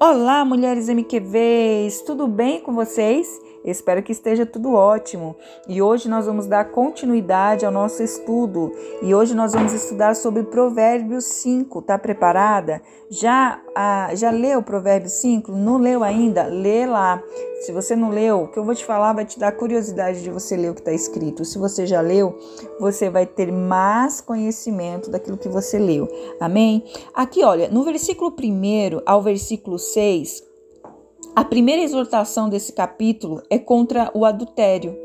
Olá, mulheres MQVs! Tudo bem com vocês? Espero que esteja tudo ótimo. E hoje nós vamos dar continuidade ao nosso estudo. E hoje nós vamos estudar sobre Provérbios 5. Tá preparada? Já ah, já leu Provérbios 5? Não leu ainda? Lê lá. Se você não leu, o que eu vou te falar vai te dar curiosidade de você ler o que está escrito. Se você já leu, você vai ter mais conhecimento daquilo que você leu. Amém? Aqui, olha, no versículo 1 ao versículo 6, a primeira exortação desse capítulo é contra o adultério,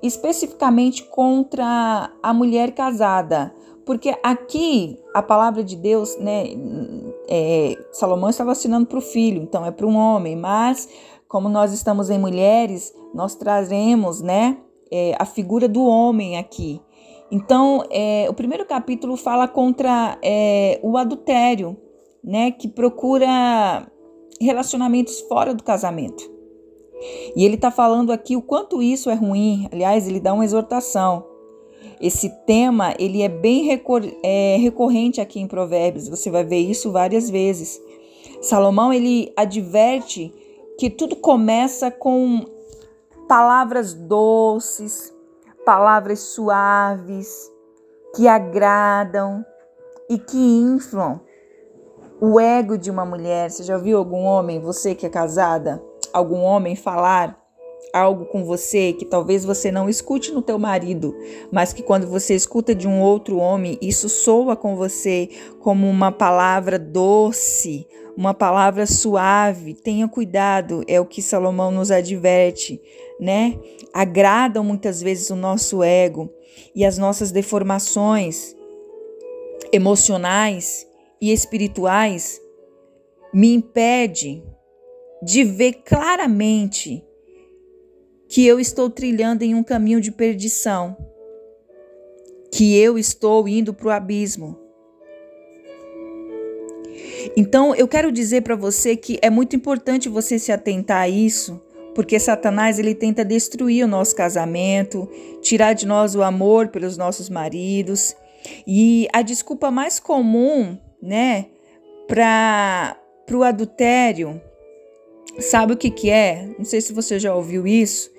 especificamente contra a mulher casada, porque aqui a palavra de Deus, né, é, Salomão estava assinando para o filho, então é para um homem, mas como nós estamos em mulheres, nós trazemos, né, é, a figura do homem aqui. Então, é, o primeiro capítulo fala contra é, o adultério, né, que procura relacionamentos fora do casamento. E ele está falando aqui o quanto isso é ruim. Aliás, ele dá uma exortação. Esse tema ele é bem recor é, recorrente aqui em Provérbios. Você vai ver isso várias vezes. Salomão ele adverte que tudo começa com palavras doces, palavras suaves, que agradam e que inflam o ego de uma mulher. Você já viu algum homem, você que é casada, algum homem falar algo com você que talvez você não escute no teu marido, mas que quando você escuta de um outro homem, isso soa com você como uma palavra doce, uma palavra suave. Tenha cuidado, é o que Salomão nos adverte, né? Agradam muitas vezes o nosso ego e as nossas deformações emocionais e espirituais me impede de ver claramente que eu estou trilhando em um caminho de perdição, que eu estou indo para o abismo. Então, eu quero dizer para você que é muito importante você se atentar a isso, porque Satanás ele tenta destruir o nosso casamento, tirar de nós o amor pelos nossos maridos. E a desculpa mais comum né, para o adultério, sabe o que, que é? Não sei se você já ouviu isso.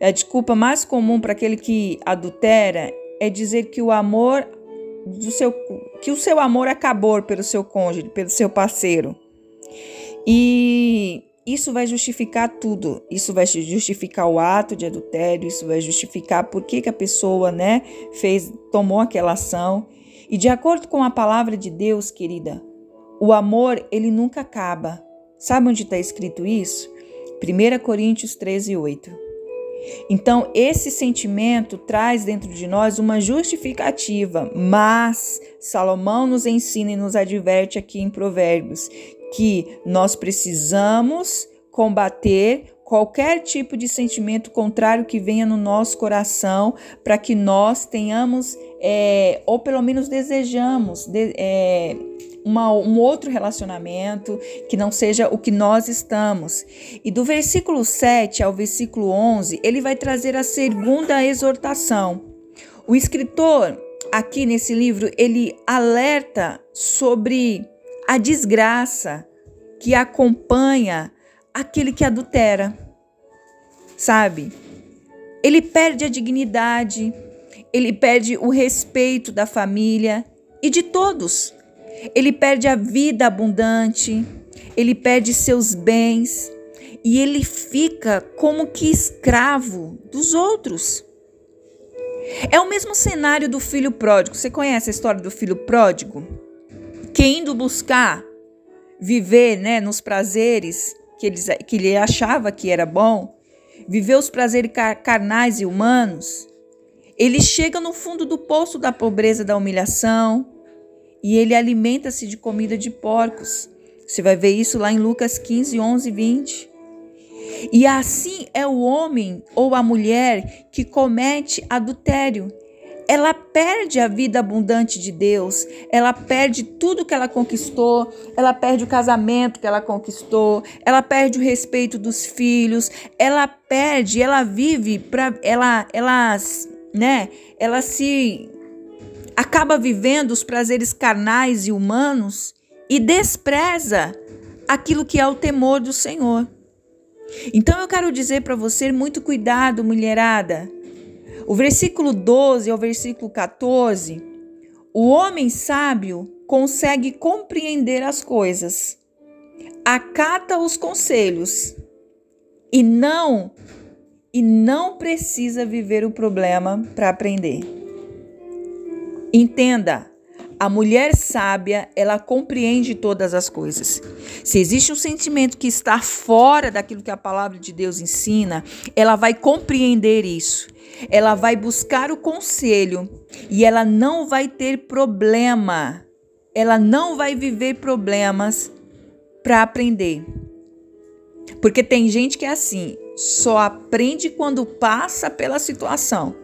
A desculpa mais comum para aquele que adultera é dizer que o amor do seu que o seu amor acabou pelo seu cônjuge, pelo seu parceiro. E isso vai justificar tudo. Isso vai justificar o ato de adultério, isso vai justificar por que, que a pessoa, né, fez, tomou aquela ação. E de acordo com a palavra de Deus, querida, o amor ele nunca acaba. Sabe onde está escrito isso? 1 Coríntios 13, 8. Então, esse sentimento traz dentro de nós uma justificativa, mas Salomão nos ensina e nos adverte aqui em Provérbios que nós precisamos combater qualquer tipo de sentimento contrário que venha no nosso coração, para que nós tenhamos, é, ou pelo menos desejamos, de, é, uma, um outro relacionamento que não seja o que nós estamos. E do versículo 7 ao versículo 11, ele vai trazer a segunda exortação. O escritor, aqui nesse livro, ele alerta sobre a desgraça que acompanha aquele que adultera, sabe? Ele perde a dignidade, ele perde o respeito da família e de todos. Ele perde a vida abundante, ele perde seus bens e ele fica como que escravo dos outros. É o mesmo cenário do filho pródigo. Você conhece a história do filho pródigo? Que indo buscar viver né, nos prazeres que, eles, que ele achava que era bom, viver os prazeres carnais e humanos, ele chega no fundo do poço da pobreza, da humilhação, e ele alimenta-se de comida de porcos. Você vai ver isso lá em Lucas 15, 11 e 20. E assim é o homem ou a mulher que comete adultério ela perde a vida abundante de Deus, ela perde tudo que ela conquistou, ela perde o casamento que ela conquistou, ela perde o respeito dos filhos, ela perde, ela vive para ela ela, né, ela se acaba vivendo os prazeres carnais e humanos e despreza aquilo que é o temor do Senhor. Então eu quero dizer para você muito cuidado, mulherada. O versículo 12 ao versículo 14, o homem sábio consegue compreender as coisas, acata os conselhos e não e não precisa viver o problema para aprender. Entenda, a mulher sábia, ela compreende todas as coisas. Se existe um sentimento que está fora daquilo que a palavra de Deus ensina, ela vai compreender isso. Ela vai buscar o conselho e ela não vai ter problema. Ela não vai viver problemas para aprender. Porque tem gente que é assim, só aprende quando passa pela situação.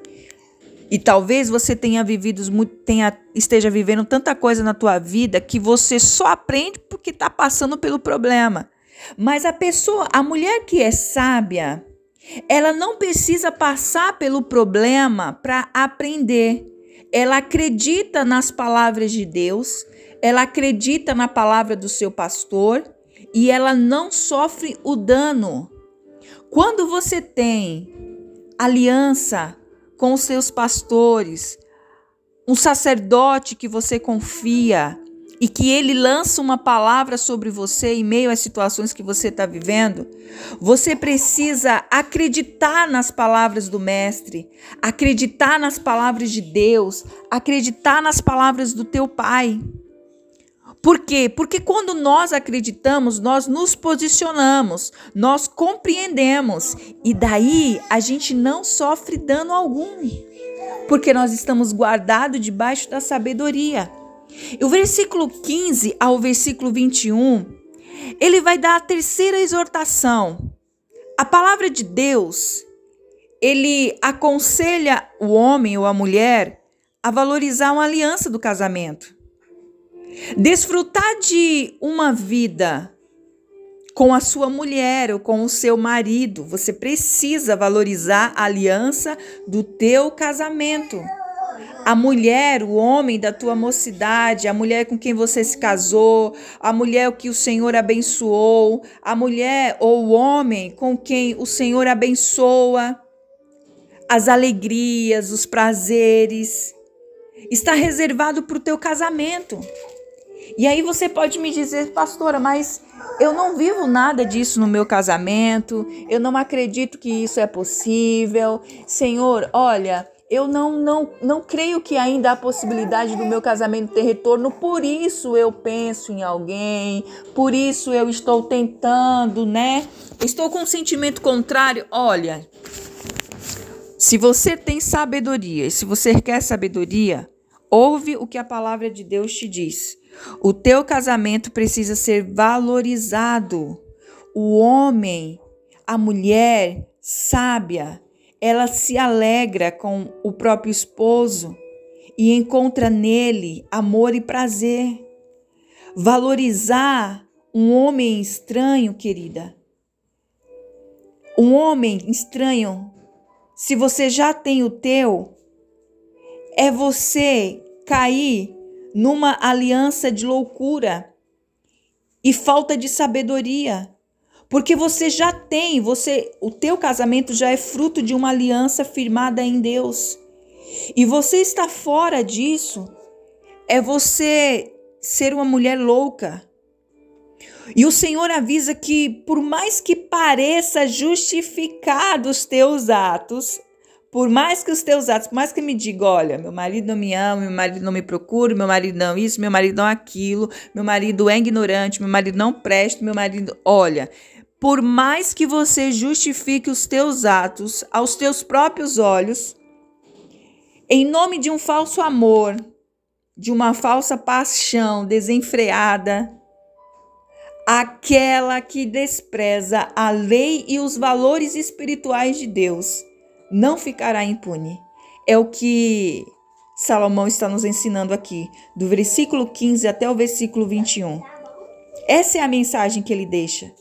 E talvez você tenha vivido, tenha, esteja vivendo tanta coisa na tua vida que você só aprende porque está passando pelo problema. Mas a pessoa, a mulher que é sábia, ela não precisa passar pelo problema para aprender. Ela acredita nas palavras de Deus, ela acredita na palavra do seu pastor e ela não sofre o dano. Quando você tem aliança com os seus pastores, um sacerdote que você confia e que ele lança uma palavra sobre você em meio às situações que você está vivendo, você precisa acreditar nas palavras do Mestre, acreditar nas palavras de Deus, acreditar nas palavras do teu Pai. Por quê? Porque quando nós acreditamos, nós nos posicionamos, nós compreendemos e daí a gente não sofre dano algum, porque nós estamos guardados debaixo da sabedoria. E o versículo 15 ao versículo 21, ele vai dar a terceira exortação. A palavra de Deus, ele aconselha o homem ou a mulher a valorizar uma aliança do casamento. Desfrutar de uma vida com a sua mulher ou com o seu marido, você precisa valorizar a aliança do teu casamento. A mulher, o homem da tua mocidade, a mulher com quem você se casou, a mulher que o Senhor abençoou, a mulher ou o homem com quem o Senhor abençoa, as alegrias, os prazeres, está reservado para o teu casamento. E aí você pode me dizer, pastora, mas eu não vivo nada disso no meu casamento, eu não acredito que isso é possível. Senhor, olha, eu não, não, não creio que ainda há possibilidade do meu casamento ter retorno, por isso eu penso em alguém, por isso eu estou tentando, né? Estou com um sentimento contrário. Olha, se você tem sabedoria, se você quer sabedoria, ouve o que a palavra de Deus te diz. O teu casamento precisa ser valorizado. O homem, a mulher sábia, ela se alegra com o próprio esposo e encontra nele amor e prazer. Valorizar um homem estranho, querida. Um homem estranho, se você já tem o teu, é você cair numa aliança de loucura e falta de sabedoria. Porque você já tem, você, o teu casamento já é fruto de uma aliança firmada em Deus. E você está fora disso, é você ser uma mulher louca. E o Senhor avisa que, por mais que pareça justificados os teus atos, por mais que os teus atos, por mais que me diga, olha, meu marido não me ama, meu marido não me procura, meu marido não isso, meu marido não aquilo, meu marido é ignorante, meu marido não presta, meu marido, olha, por mais que você justifique os teus atos aos teus próprios olhos, em nome de um falso amor, de uma falsa paixão desenfreada, aquela que despreza a lei e os valores espirituais de Deus não ficará impune. É o que Salomão está nos ensinando aqui, do versículo 15 até o versículo 21. Essa é a mensagem que ele deixa.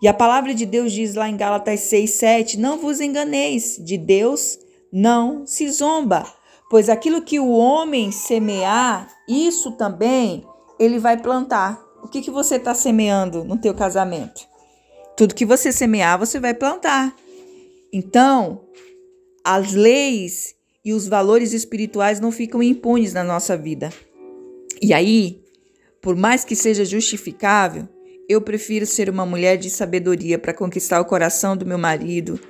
E a palavra de Deus diz lá em Gálatas 6, 7: Não vos enganeis, de Deus não se zomba, pois aquilo que o homem semear, isso também ele vai plantar. o que, que você está semeando no teu casamento? Tudo que você semear, você vai plantar. Então, as leis e os valores espirituais não ficam impunes na nossa vida. E aí, por mais que seja justificável, eu prefiro ser uma mulher de sabedoria para conquistar o coração do meu marido,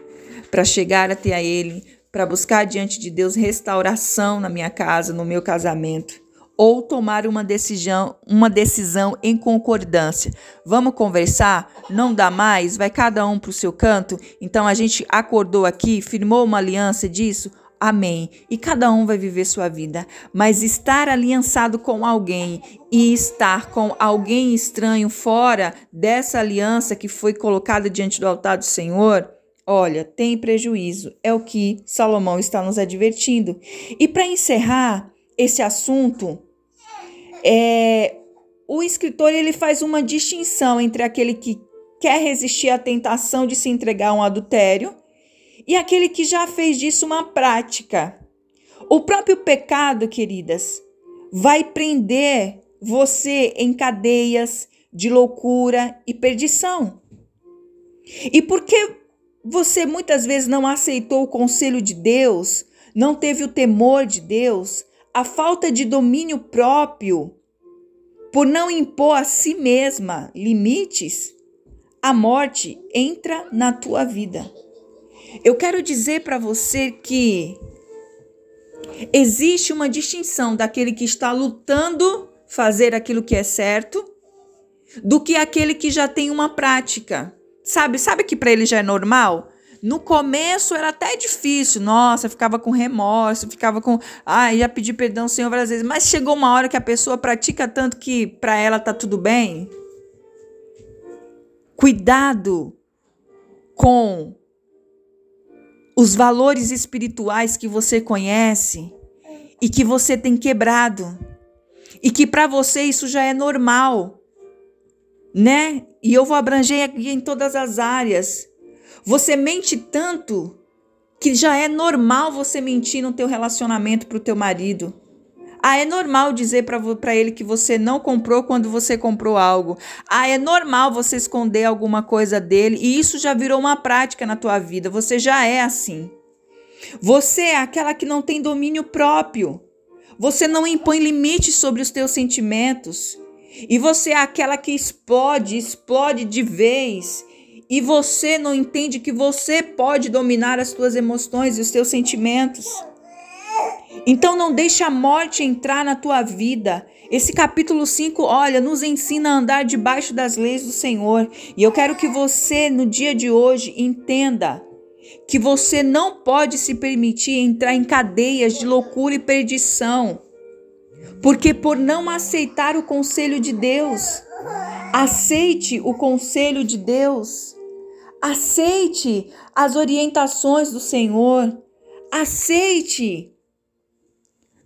para chegar até a ele, para buscar diante de Deus restauração na minha casa, no meu casamento ou tomar uma decisão, uma decisão em concordância. Vamos conversar? Não dá mais? Vai cada um para o seu canto? Então a gente acordou aqui, firmou uma aliança disso? Amém. E cada um vai viver sua vida. Mas estar aliançado com alguém e estar com alguém estranho fora dessa aliança que foi colocada diante do altar do Senhor, olha, tem prejuízo. É o que Salomão está nos advertindo. E para encerrar esse assunto, é, o escritor ele faz uma distinção entre aquele que quer resistir à tentação de se entregar a um adultério e aquele que já fez disso uma prática. O próprio pecado, queridas, vai prender você em cadeias de loucura e perdição. E porque você muitas vezes não aceitou o conselho de Deus, não teve o temor de Deus, a falta de domínio próprio, por não impor a si mesma limites, a morte entra na tua vida. Eu quero dizer para você que existe uma distinção daquele que está lutando fazer aquilo que é certo do que aquele que já tem uma prática. Sabe, sabe que para ele já é normal? No começo era até difícil, nossa, ficava com remorso, ficava com, ah, ia pedir perdão ao Senhor várias vezes, mas chegou uma hora que a pessoa pratica tanto que para ela tá tudo bem. Cuidado com os valores espirituais que você conhece e que você tem quebrado e que para você isso já é normal, né? E eu vou abranger aqui em todas as áreas. Você mente tanto que já é normal você mentir no teu relacionamento para o teu marido. Ah, é normal dizer para ele que você não comprou quando você comprou algo. Ah, é normal você esconder alguma coisa dele e isso já virou uma prática na tua vida. Você já é assim. Você é aquela que não tem domínio próprio. Você não impõe limites sobre os teus sentimentos. E você é aquela que explode, explode de vez e você não entende que você pode dominar as suas emoções e os seus sentimentos. Então não deixe a morte entrar na tua vida. Esse capítulo 5, olha, nos ensina a andar debaixo das leis do Senhor. E eu quero que você, no dia de hoje, entenda que você não pode se permitir entrar em cadeias de loucura e perdição. Porque por não aceitar o conselho de Deus, aceite o conselho de Deus. Aceite as orientações do Senhor. Aceite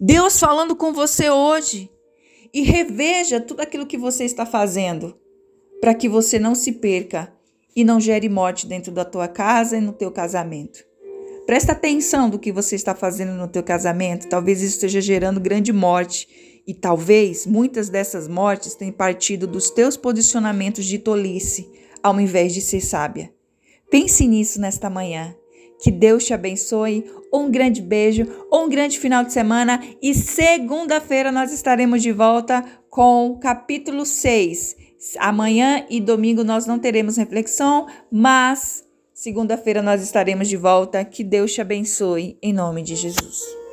Deus falando com você hoje. E reveja tudo aquilo que você está fazendo para que você não se perca e não gere morte dentro da tua casa e no teu casamento. Presta atenção do que você está fazendo no teu casamento, talvez isso esteja gerando grande morte e talvez muitas dessas mortes tenham partido dos teus posicionamentos de tolice, ao invés de ser sábia. Pense nisso nesta manhã. Que Deus te abençoe. Um grande beijo, um grande final de semana e segunda-feira nós estaremos de volta com capítulo 6. Amanhã e domingo nós não teremos reflexão, mas segunda-feira nós estaremos de volta. Que Deus te abençoe em nome de Jesus.